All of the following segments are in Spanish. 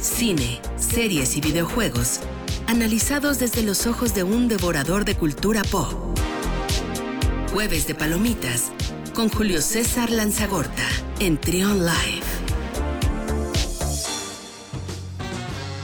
cine, series y videojuegos, analizados desde los ojos de un devorador de cultura pop. Jueves de Palomitas con Julio César Lanzagorta en Trion Live.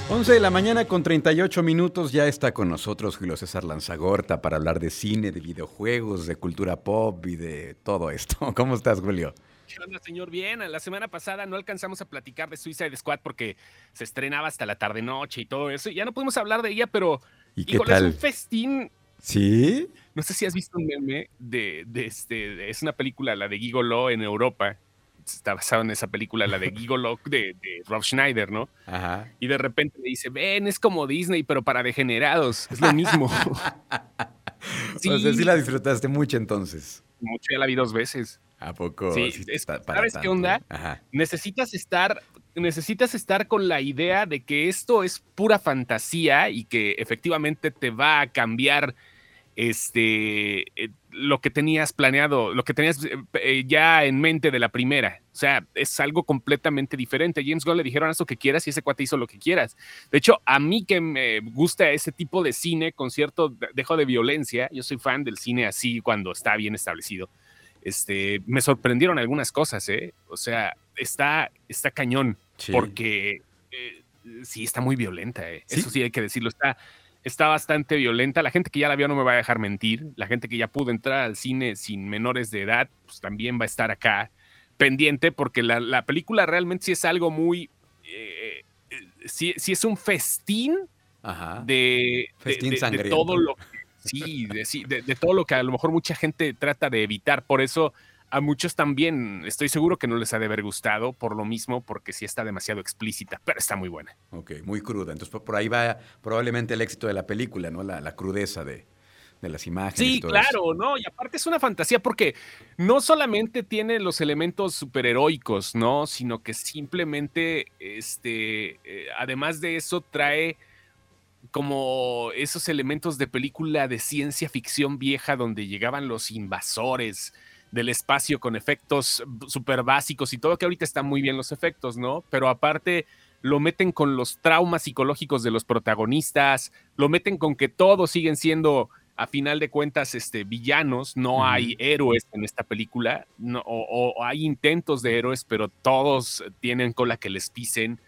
11 de la mañana con 38 minutos ya está con nosotros Julio César Lanzagorta para hablar de cine, de videojuegos, de cultura pop y de todo esto. ¿Cómo estás, Julio? ¿Qué onda, señor? Bien, la semana pasada no alcanzamos a platicar de Suicide Squad porque se estrenaba hasta la tarde-noche y todo eso. Y ya no pudimos hablar de ella, pero ¿Y qué tal? es un festín. ¿Sí? No sé si has visto un meme de, de este, es una película, la de Gigolo en Europa. Está basado en esa película, la de Gigolo de, de Rob Schneider, ¿no? Ajá. Y de repente le dice, ven, es como Disney, pero para degenerados. Es lo mismo. sí. O sea, sí la disfrutaste mucho entonces. Mucho, ya la vi dos veces. ¿A poco? Sí, Sí, es- para ¿sabes qué onda? Ajá. necesitas estar, necesitas estar con la idea de que esto es pura fantasía y que efectivamente te va a cambiar este eh, lo que tenías planeado, lo que tenías eh, eh, ya en mente de la primera. O sea, es algo completamente diferente. James Gunn le dijeron haz lo que quieras y ese cuate hizo lo que quieras. De hecho, a mí que me gusta ese tipo de cine con cierto de- dejo de violencia, yo soy fan del cine así cuando está bien establecido. Este, me sorprendieron algunas cosas, ¿eh? O sea, está, está cañón, Sí. porque eh, sí está muy violenta, ¿eh? ¿Sí? Eso sí hay que decirlo, está, está bastante violenta. La gente que ya la vio no me va a dejar mentir. La gente que ya pudo entrar al cine sin menores de edad, pues también va a estar acá pendiente, porque la, la película realmente sí es algo muy... eh, sí, sí es un festín Ajá. de, Festín de- todo lo que, sí, de, sí, de- de todo lo que a lo mejor mucha gente trata de evitar. Por eso a muchos también estoy seguro que no les ha de haber gustado por lo mismo, porque sí está demasiado explícita, pero está muy buena. Ok, muy cruda. Entonces por- ahí va probablemente el éxito de la película, ¿no? La, la crudeza de, de las imágenes. Sí, todo claro, ¿no? Y aparte es una fantasía porque no solamente tiene los elementos superheroicos, ¿no? Sino que simplemente, este, eh, además de eso, trae como esos elementos de película de ciencia ficción vieja donde llegaban los invasores del espacio con efectos súper básicos y todo, que ahorita están muy bien los efectos, ¿no? Pero aparte lo meten con los traumas psicológicos de los protagonistas, lo meten con que todos siguen siendo a final de cuentas, este, villanos, no hay héroes en esta película, no- o, o hay intentos de héroes, pero todos tienen cola que les pisen.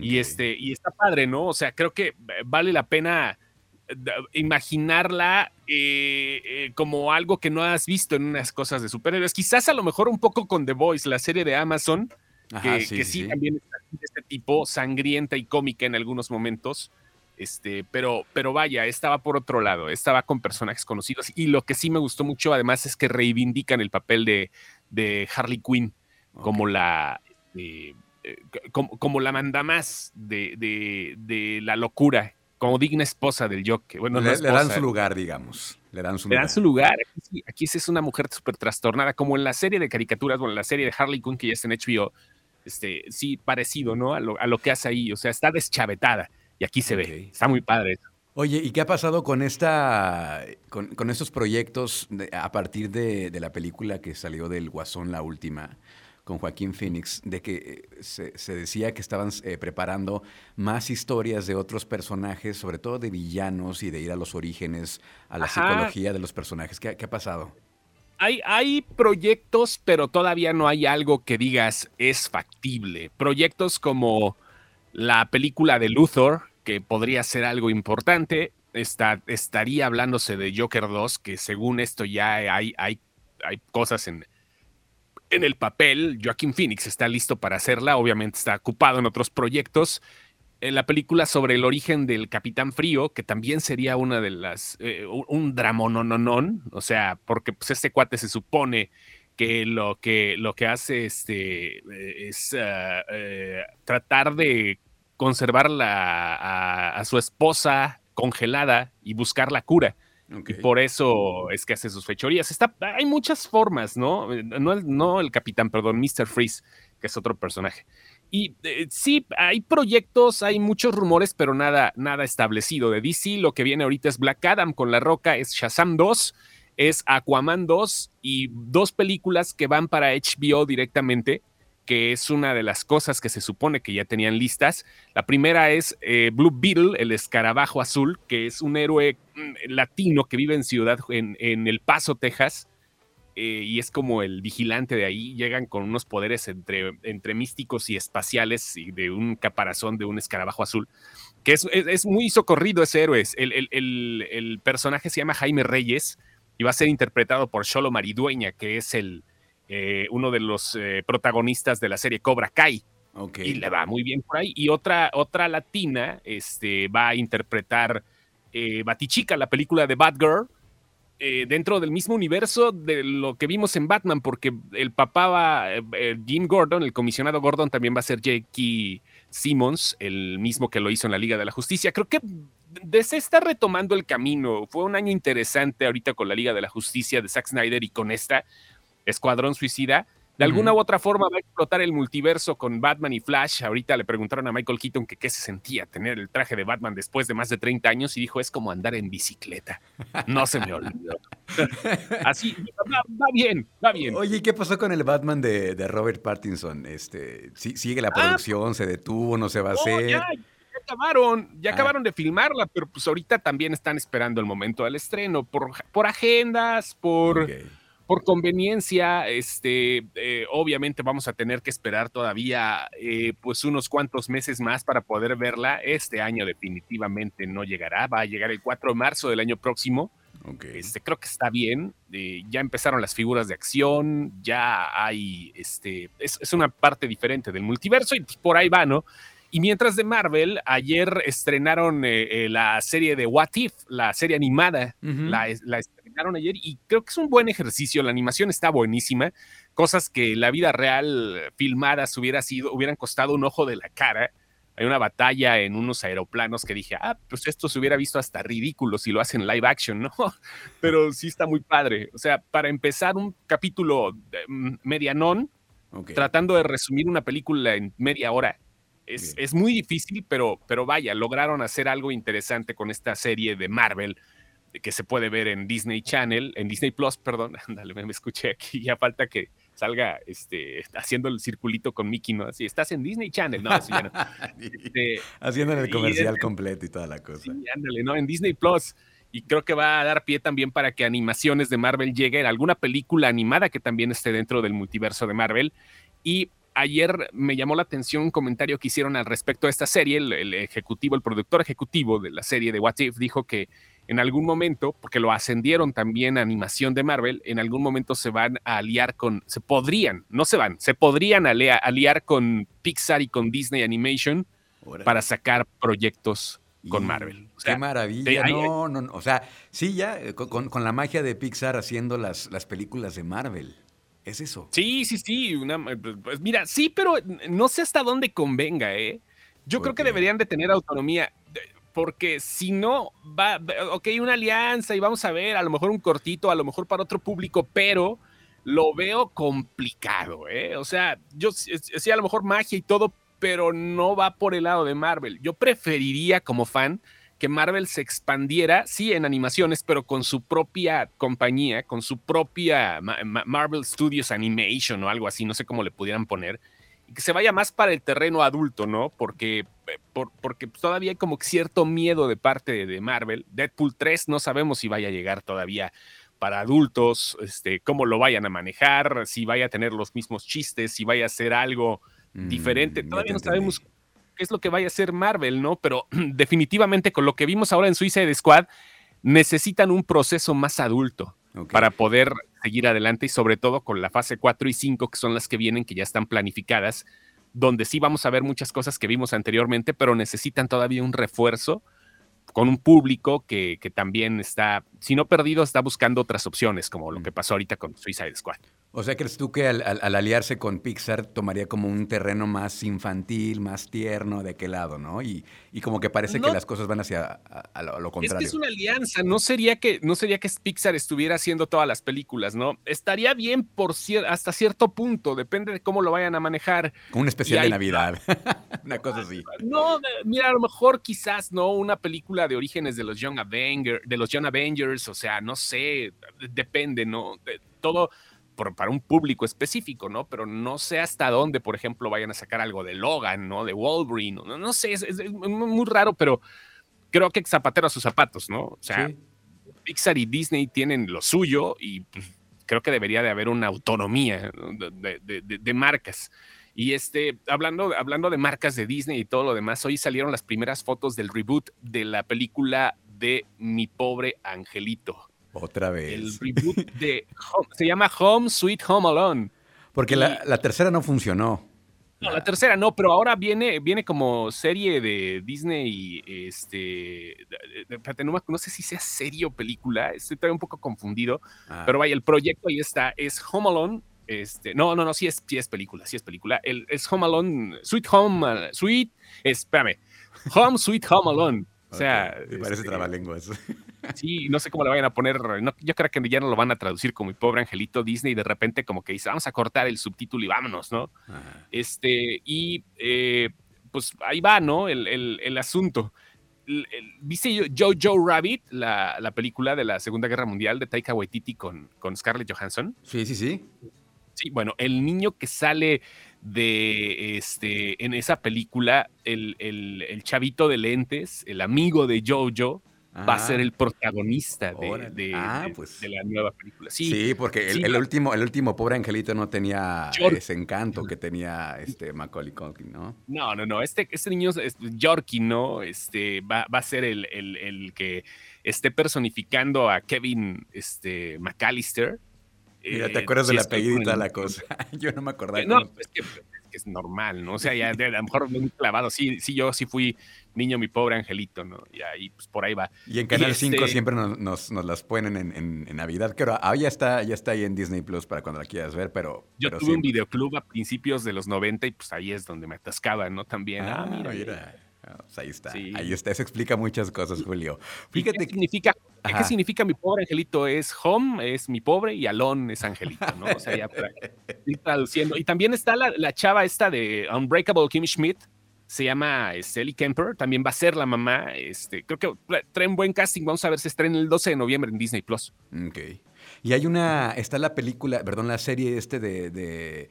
Y este, y está padre, ¿no? O sea, creo que vale la pena eh, imaginarla eh, eh, como algo que no has visto en unas cosas de superhéroes. Quizás a lo mejor un poco con The Voice, la serie de Amazon, Ajá, que, que sí, también está de este tipo, sangrienta y cómica en algunos momentos. Este, pero, pero vaya, estaba por otro lado, estaba con personajes conocidos. Y lo que sí me gustó mucho, además, es que reivindican el papel de, de Harley Quinn como la. este, eh, como, como la mandamás de, de, de la locura, como digna esposa del Joker. Bueno, no le, le dan su lugar, digamos. Le dan su le lugar. dan su lugar. Aquí, sí, aquí es una mujer súper trastornada, como en la serie de caricaturas, bueno, en la serie de Harley Quinn que ya está en HBO, este, sí, parecido, ¿no? A lo, a lo que hace ahí, o sea, está deschavetada y aquí se ve, está muy padre. Oye, ¿y qué ha pasado con esta, con, con estos proyectos de- a partir de, de la película que salió del Guasón, la última, con Joaquín Phoenix, de que eh, se, se decía que estaban eh, preparando más historias de otros personajes, sobre todo de villanos y de ir a los orígenes, a la Ajá. psicología de los personajes? ¿Qué, qué ha pasado? Hay, hay proyectos, pero todavía no hay algo que digas es factible. Proyectos como la película de Luthor, que podría ser algo importante. Está, estaría hablándose de Joker 2, que según esto ya hay, hay, hay cosas en, en el papel. Joaquín Phoenix está listo para hacerla, obviamente está ocupado en otros proyectos. En la película sobre el origen del Capitán Frío, que también sería una de las, eh, un- dramonononón, o sea, porque pues este cuate se supone que lo que, lo que hace este, eh, es ah, eh, tratar de conservar la- a, a su esposa congelada y buscar la cura. Por eso es que hace sus fechorías. Está, hay muchas formas, ¿no? Eh, No el, capitán, perdón, Mr. Freeze, que es otro personaje. Y eh, sí, hay proyectos, hay muchos rumores, pero nada, nada establecido. De DC, lo que viene ahorita es Black Adam con La Roca, es Shazam 2, es Aquaman 2 y dos películas que van para HBO directamente, que es una de las cosas que se supone que ya tenían listas. La primera es eh, Blue Beetle, el escarabajo azul, que es un héroe latino que vive en Ciudad, en, El Paso, Texas, eh, y es como el vigilante de ahí. Llegan con unos poderes entre, entre místicos y espaciales y de un caparazón de un escarabajo azul, que es, muy socorrido ese héroe. El, el, personaje se llama Jaime Reyes y va a ser interpretado por Cholo Maridueña, que es el eh, uno de los eh, protagonistas de la serie Cobra Kai. Y le va muy bien por ahí. Y otra, otra latina este, va a interpretar eh, Batichica, la película de Batgirl, eh, dentro del mismo universo de lo que vimos en Batman, porque el papá va, Jim Gordon, el comisionado Gordon, también va a ser Jackie Simmons, el mismo que lo hizo en la Liga de la Justicia. Creo que se está retomando el camino. Fue un año interesante ahorita con la Liga de la Justicia de Zack Snyder y con esta. Escuadrón Suicida, de alguna u otra forma va a explotar el multiverso con Batman y Flash. Ahorita le preguntaron a Michael Keaton que qué se sentía tener el traje de Batman después de más de 30 años y dijo, es como andar en bicicleta. No se me olvidó. Así, va, bien, va bien. Oye, ¿y qué pasó con el Batman de, Robert Pattinson? Este, ¿Sigue la ah, producción? ¿Se detuvo? ¿No se va a hacer? Ya, acabaron, ya ah. acabaron de filmarla, pero pues ahorita también están esperando el momento del estreno por, por agendas, por por conveniencia, este, eh, obviamente vamos a tener que esperar todavía eh, pues unos cuantos meses más para poder verla. Este año definitivamente no llegará, va a llegar el 4 de marzo del año próximo. Este, creo que está bien. Eh, ya empezaron las figuras de acción, ya hay, este, es, es, una parte diferente del multiverso y por ahí va, ¿no? Y mientras de Marvel, ayer estrenaron la serie de What If, la serie animada, la, la, ayer y creo que es un buen ejercicio. La animación está buenísima. Cosas que la vida real filmadas hubiera sido, hubieran costado un ojo de la cara. Hay una batalla en unos aeroplanos que dije, ah, pues esto se hubiera visto hasta ridículo si lo hacen live action, ¿no? Pero sí está muy padre. O sea, para empezar un capítulo mm, medianón, tratando de resumir una película en media hora, es, es, muy difícil, pero, pero vaya, lograron hacer algo interesante con esta serie de Marvel que se puede ver en Disney Channel, en Disney Plus, perdón, ándale, me, escuché aquí, ya falta que salga este, haciendo el circulito con Mickey, ¿no? Así, estás en Disney Channel, no, así ya no. Este, haciendo el comercial completo y toda la cosa. Sí, ándale, ¿no? En Disney Plus. Y creo que va a dar pie también para que animaciones de Marvel lleguen, alguna película animada que también esté dentro del multiverso de Marvel. Y ayer me llamó la atención un comentario que hicieron al respecto de esta serie. El, ejecutivo, el productor ejecutivo de la serie de What If dijo que en algún momento, porque lo ascendieron también a animación de Marvel, en algún momento se van a aliar con, se podrían, no se van, se podrían aliar con Pixar y con Disney Animation para sacar proyectos con Marvel. qué maravilla. no, no, no, o sea, sí, ya eh, con, con, la magia de Pixar haciendo las, las películas de Marvel. Es eso. Sí, sí, sí. pues mira, sí, pero no sé hasta dónde convenga, ¿eh? Yo creo que deberían de tener autonomía porque si no, va, ok, una alianza y vamos a ver, a lo mejor un cortito, a lo mejor para otro público, pero lo veo complicado, ¿eh? O sea, yo sí, a lo mejor magia y todo, pero no va por el lado de Marvel. Yo preferiría como fan que Marvel se expandiera, sí, en animaciones, pero con su propia compañía, con su propia Marvel Studios Animation o algo así, no sé cómo le pudieran poner, que se vaya más para el terreno adulto, ¿no? Porque eh, porque todavía hay como cierto miedo de parte de Marvel. Deadpool 3 no sabemos si vaya a llegar todavía para adultos, este, cómo lo vayan a manejar, si vaya a tener los mismos chistes, si vaya a ser algo diferente. Mm, todavía no sabemos qué es lo que vaya a hacer Marvel, ¿no? Pero definitivamente con lo que vimos ahora en Suicide Squad, necesitan un proceso más adulto para poder seguir adelante y sobre todo con la fase 4 y 5, que son las que vienen, que ya están planificadas donde sí vamos a ver muchas cosas que vimos anteriormente, pero necesitan todavía un refuerzo con un público que, que también está, si no perdido, está buscando otras opciones, como lo que pasó ahorita con Suicide Squad. O sea, ¿crees tú que al, aliarse con Pixar tomaría como un terreno más infantil, más tierno de qué lado, ¿no? Y, y como que parece que las cosas van hacia lo, contrario. Es que es una alianza, no sería que, no sería que Pixar estuviera haciendo todas las películas, ¿no? Estaría bien por hasta cierto punto, depende de cómo lo vayan a manejar. Un especial de Navidad, una cosa así. No, mira, a lo mejor quizás, ¿no? Una película de orígenes de los Young Avengers, de los Young Avengers, o sea, no sé, depende, ¿no? todo para un público específico, ¿no? Pero no sé hasta dónde, por ejemplo, vayan a sacar algo de Logan, ¿no? De Wolverine, no, no sé, es, muy raro, pero creo que zapatero a sus zapatos, ¿no? O sea, Pixar y Disney tienen lo suyo y pues, creo que debería de haber una autonomía de, marcas. Y este, hablando, hablando de marcas de Disney y todo lo demás, hoy salieron las primeras fotos del reboot de la película de Mi pobre angelito. Otra vez. El reboot de se llama Home Sweet Home Alone. Porque la, tercera no funcionó. No, la tercera no, pero ahora viene, viene como serie de Disney, este, no, no sé si sea serie o película, estoy todavía un poco confundido, ah. pero vaya, el proyecto ahí está, es Home Alone, este, no, no, no, sí es, sí es película, sí es película, el, es Home Alone, Sweet Home, Sweet, espérame, Home Sweet Home Alone, o sea... Me parece este, trabalenguas. Sí, no sé cómo le vayan a poner. yo creo que ya no lo van a traducir como mi pobre angelito Disney. Y de repente, como que dice, vamos a cortar el subtítulo y vámonos, ¿no? Este, y eh, pues ahí va, ¿no? El, asunto. ¿Viste Jojo Rabbit, la, la, película de la Segunda Guerra Mundial de Taika Waititi con, con Scarlett Johansson? Sí, sí, sí. Sí, bueno, el niño que sale de este en esa película, el, el chavito de lentes, el amigo de Jojo, va a ser el protagonista ah, pues. de, la nueva película. Sí, porque el, último, el último pobre angelito no tenía ese encanto que tenía este Macaulay Culkin, ¿no? No, no, no. Este, este niño, es Yorkie, ¿no? Este, va, a ser el, que esté personificando a Kevin este, McAllister. Mira, ¿te acuerdas de la apellidita la cosa? Yo no me acordaba. No, es que es normal, ¿no? O sea, ya a lo mejor muy clavado. Sí, sí, yo sí fui niño, mi pobre angelito, ¿no? Y ahí, pues por ahí va. Y en Canal 5 este siempre nos, las ponen en, Navidad. Creo, ah, ya está, ya está ahí en Disney Plus para cuando la quieras ver, pero. Yo tuve un videoclub a principios de los 90 y pues ahí es donde me atascaba, ¿no? También. Ah, ah mira. Pues ahí está, ahí está, eso explica muchas cosas, Julio. Fíjate qué significa, ¿qué significa mi pobre angelito? Es home, es mi pobre, y alon es angelito, ¿no? O sea, ya para ir traduciendo. Y también está la, la, chava esta de Unbreakable Kim Schmidt, se llama Sally Kemper, también va a ser la mamá, este, creo que trae un buen casting, vamos a ver si estrena el 12 de noviembre en Disney+. Plus. Ok. Y hay una, está la película, perdón, la serie este de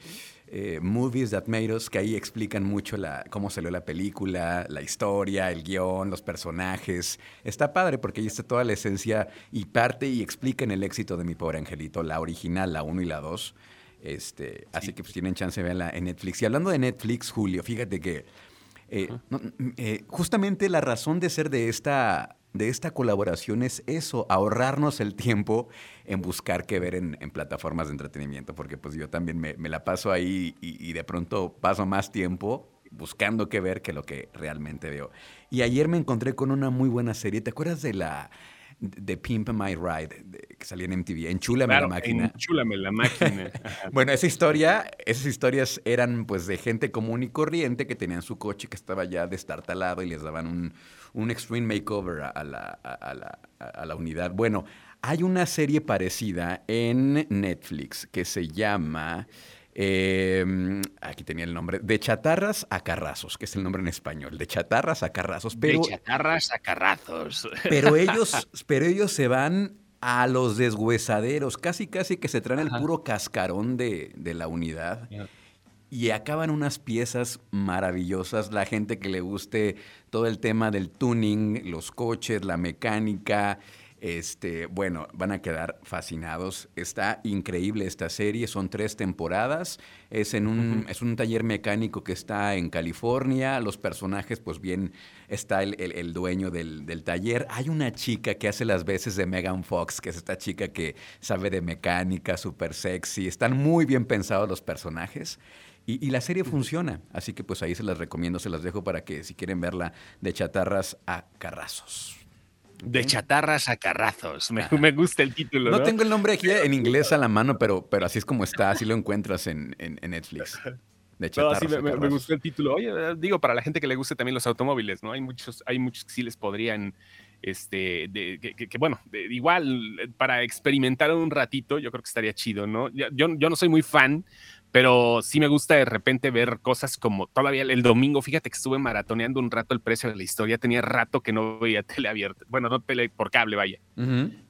eh, Movies That Made Us, que ahí explican mucho la, cómo salió la película, la historia, el guion, los personajes. Está padre porque ahí está toda la esencia y parte y explican el éxito de Mi Pobre Angelito, la original, la 1 y la 2. Este, Así que pues tienen chance de verla en Netflix. Y hablando de Netflix, Julio, fíjate que eh, eh, justamente la razón de ser de esta de esta colaboración es eso, ahorrarnos el tiempo en buscar qué ver en, plataformas de entretenimiento, porque pues yo también me, la paso ahí y, de pronto paso más tiempo buscando qué ver que lo que realmente veo. Y ayer me encontré con una muy buena serie, ¿te acuerdas de la de Pimp My Ride, que salía en MTV, Enchúlame la máquina. Enchúlame la máquina. bueno, esa historia, esas historias eran pues de gente común y corriente que tenían su coche que estaba ya destartalado y les daban un, un extreme makeover a, la, a, la, unidad. Bueno, hay una serie parecida en Netflix que se llama... Em, aquí tenía el nombre, de chatarras a carrazos, que es el nombre en español, de chatarras a carrazos. Pero, de chatarras a carrazos. Pero ellos, pero ellos se van a los deshuesaderos, casi casi que se traen el puro cascarón de, la unidad y acaban unas piezas maravillosas. La gente que le guste todo el tema del tuning, los coches, la mecánica, este, bueno, van a quedar fascinados. Está increíble esta serie, son tres temporadas. Es en un, es un taller mecánico que está en California. Los personajes, pues bien, está el, dueño del, del, taller. Hay una chica que hace las veces de Megan Fox, que es esta chica que sabe de mecánica, súper sexy. Están muy bien pensados los personajes. Y, la serie funciona, así que pues ahí se las recomiendo, se las dejo para que si quieren verla de chatarras a carrazos. De chatarras a carrazos. Me, gusta el título. ¿no? tengo el nombre aquí en inglés a la mano, pero, pero así es como está, así lo encuentras en, Netflix. De chatarras me, me, gustó el título. Oye, digo, para la gente que le guste también los automóviles, ¿no? Hay muchos, hay muchos que sí les podrían este, de, que, bueno, igual para experimentar un ratito, yo creo que estaría chido, ¿no? Yo, yo no soy muy fan, pero sí me gusta de repente ver cosas como todavía el domingo, fíjate que estuve maratoneando un rato el precio de la historia, tenía rato que no veía tele abierta, bueno, no tele por cable, vaya,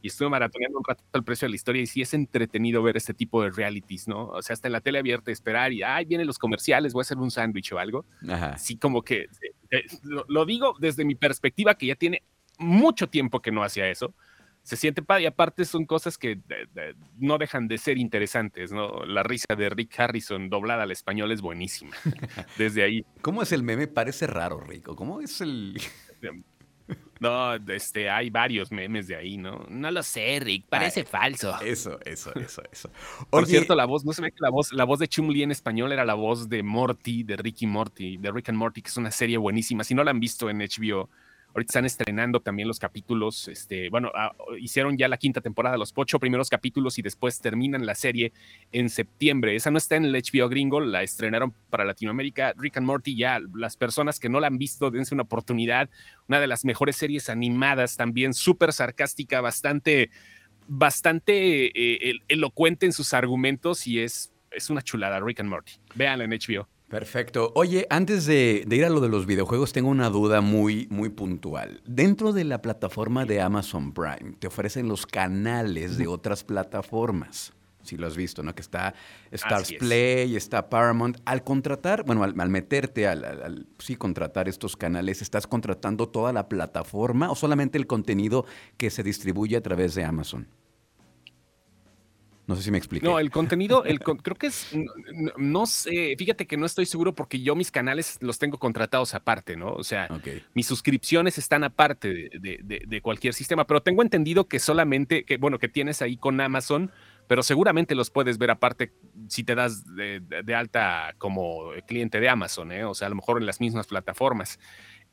y estuve maratoneando un rato el precio de la historia y sí es entretenido ver este tipo de realities, ¿no? O sea, hasta en la tele abierta esperar y, ay, vienen los comerciales, voy a hacer un sándwich o algo. Ajá. Sí, como que, eh, eh, lo digo desde mi perspectiva que ya tiene mucho tiempo que no hacía eso se siente padre y aparte son cosas que no dejan de ser interesantes, ¿no? La risa de Rick Harrison doblada al español es buenísima. Desde ahí. ¿Cómo es el meme? Parece raro, Rico. ¿Cómo es el...? No, este, hay varios memes de ahí, ¿no? No lo sé, Rick, parece falso. Eso, eso, eso, eso. Por cierto, la voz, no se ve que la voz, la voz de Chumli en español era la voz de Morty, de Ricky Morty, de Rick and Morty, que es una serie buenísima. Si no la han visto en HBO, Ahorita están estrenando también los capítulos, este, bueno, ah, hicieron ya la quinta temporada, los ocho primeros capítulos y después terminan la serie en septiembre. Esa no está en el HBO gringo, la estrenaron para Latinoamérica. Rick and Morty, ya las personas que no la han visto, dense una oportunidad. Una de las mejores series animadas, también súper sarcástica, bastante, bastante eh, elocuente en sus argumentos y es, es una chulada, Rick and Morty. Véanla en HBO. Perfecto. Oye, antes de, ir a lo de los videojuegos, tengo una duda muy, muy puntual. Dentro de la plataforma de Amazon Prime, te ofrecen los canales de otras plataformas. Si lo has visto, ¿no? Que está Stars Play, está Paramount. Al contratar, bueno, al, meterte, al, sí contratar estos canales, ¿estás contratando toda la plataforma o solamente el contenido que se distribuye a través de Amazon? No sé si me explico. No, el contenido, el creo que es, no, sé, fíjate que no estoy seguro porque yo mis canales los tengo contratados aparte, ¿no? O sea, mis suscripciones están aparte de, cualquier sistema, pero tengo entendido que solamente, que bueno, que tienes ahí con Amazon, pero seguramente los puedes ver aparte si te das de, alta como cliente de Amazon, ¿eh? O sea, a lo mejor en las mismas plataformas.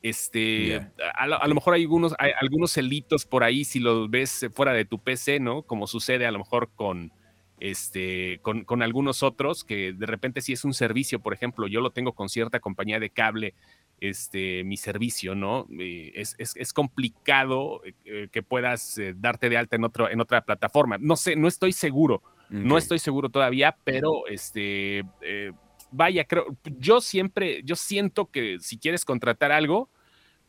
Este, a, lo mejor hay algunos, hay algunos celitos por ahí si los ves fuera de tu PC, ¿no? Como sucede a lo mejor con, este, con, algunos otros, que de repente si es un servicio, por ejemplo, yo lo tengo con cierta compañía de cable, este, mi servicio, ¿no? Eh, es, complicado eh, que puedas eh, darte de alta en, otro, en otra plataforma. No sé, no estoy seguro, no estoy seguro todavía, pero este, vaya, creo, yo siempre, yo siento que si quieres contratar algo,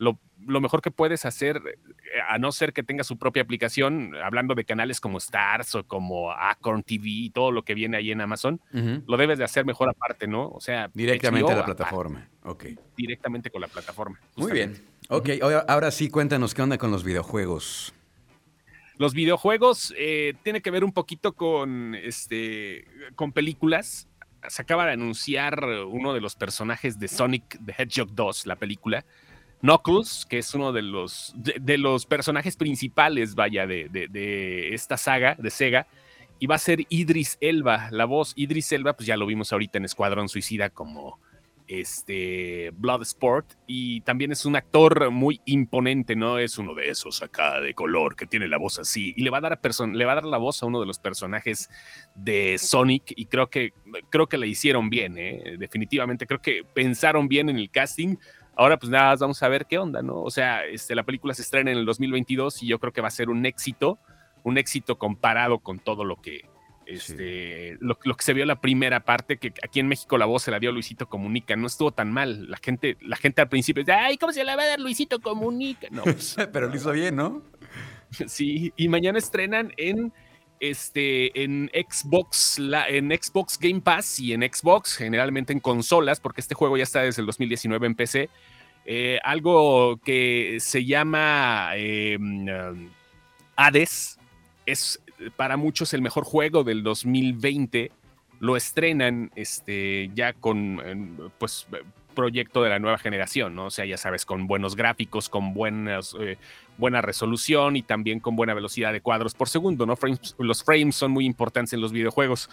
lo, mejor que puedes hacer, eh, a no ser que tenga su propia aplicación, hablando de canales como Stars o como Acorn TV y todo lo que viene ahí en Amazon, lo debes de hacer mejor aparte, ¿no? O sea, directamente a la plataforma. ok. Directamente con la plataforma. Muy bien. Ok, ahora sí cuéntanos qué onda con los videojuegos. Los videojuegos eh, tiene que ver un poquito con, este, con películas. Se acaba de anunciar uno de los personajes de Sonic the Hedgehog 2, la película, Knuckles, que es uno de los, de, los personajes principales, vaya, de, de, esta saga de Sega, y va a ser Idris Elba, la voz. Idris Elba, pues ya lo vimos ahorita en Escuadrón Suicida como este Bloodsport, y también es un actor muy imponente, ¿no? Es uno de esos acá de color que tiene la voz así, y le va a dar, a le va a dar la voz a uno de los personajes de Sonic, y creo que, creo que le hicieron bien, ¿eh? Definitivamente, creo que pensaron bien en el casting Ahora pues nada, vamos a ver qué onda, ¿no? O sea, este, la película se estrena en el 2022 y yo creo que va a ser un éxito, un éxito comparado con todo lo que, este, lo, que se vio la primera parte, que aquí en México la voz se la dio Luisito Comunica, no estuvo tan mal. La gente, la gente al principio dice, ay, ¿cómo se la va a dar Luisito Comunica? No, pues, pero lo hizo bien, ¿no? sí, y mañana estrenan en este, en Xbox, la, en Xbox Game Pass y en Xbox, generalmente en consolas, porque este juego ya está desde el 2019 en PC. Eh, algo que se llama em, Hades, es para muchos el mejor juego del 2020. Lo estrenan este, ya con pues, proyecto de la nueva generación, ¿no? O sea, ya sabes, con buenos gráficos, con eh, buena resolución y también con buena velocidad de cuadros por segundo, ¿no? los frames son muy importantes en los videojuegos.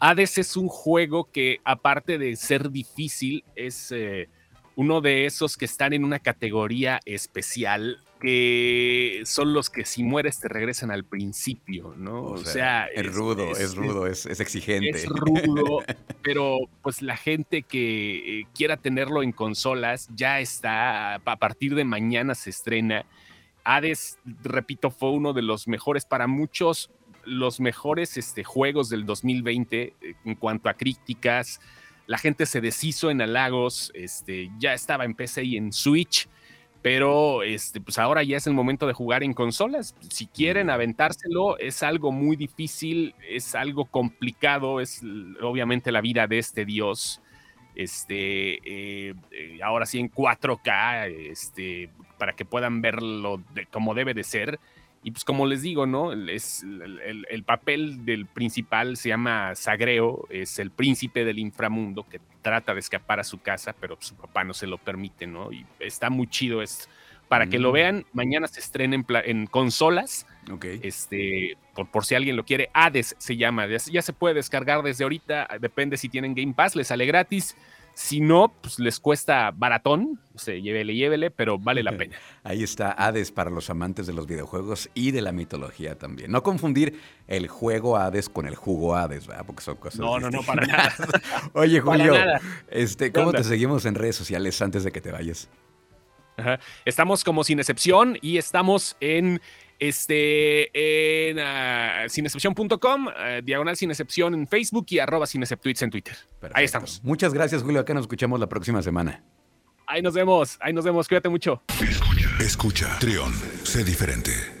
Hades es un juego que, aparte de ser difícil, es eh, uno de esos que están en una categoría especial que son los que si mueres te regresan al principio, ¿no? O, sea, es, rudo, es, rudo, es, exigente. Es rudo, pero pues la gente que eh, quiera tenerlo en consolas ya está, a partir de mañana se estrena Hades, repito, fue uno de los mejores para muchos. los mejores este, juegos del 2020 eh, en cuanto a críticas. La gente se deshizo en halagos, este, ya estaba en PC y en Switch, pero este, pues ahora ya es el momento de jugar en consolas. Si quieren aventárselo, es algo muy difícil, es algo complicado, es obviamente la vida de este dios. Este, eh, eh, ahora sí en 4K, este, para que puedan verlo como debe de ser. Y pues como les digo, ¿no? Es, el, papel del principal se llama Sagreo, es el príncipe del inframundo que trata de escapar a su casa, pero su papá no se lo permite, ¿no? Y está muy chido, es para que lo mm. vean, mañana se estrena en, consolas, este, por, por, si alguien lo quiere, Hades se llama, ya se puede descargar desde ahorita, depende si tienen Game Pass, le sale gratis. Si no, pues les cuesta baratón, o sea, llévele, llévele, pero vale la pena. Ahí está Hades para los amantes de los videojuegos y de la mitología también. No confundir el juego Hades con el jugo Hades, ¿verdad? Porque son cosas No, no, no, para nada. Oye, Julio, este, ¿cómo te seguimos en redes sociales antes de que te vayas? Estamos como sin excepción y estamos en este, en uh, sinexcepción.com, uh, diagonal sin excepción en Facebook y arroba sin en Twitter. Ahí estamos. Muchas gracias, Julio. Acá nos escuchamos la próxima semana. Ahí nos vemos, ahí nos vemos. Cuídate mucho. Escucha, escucha. Trión, sé diferente.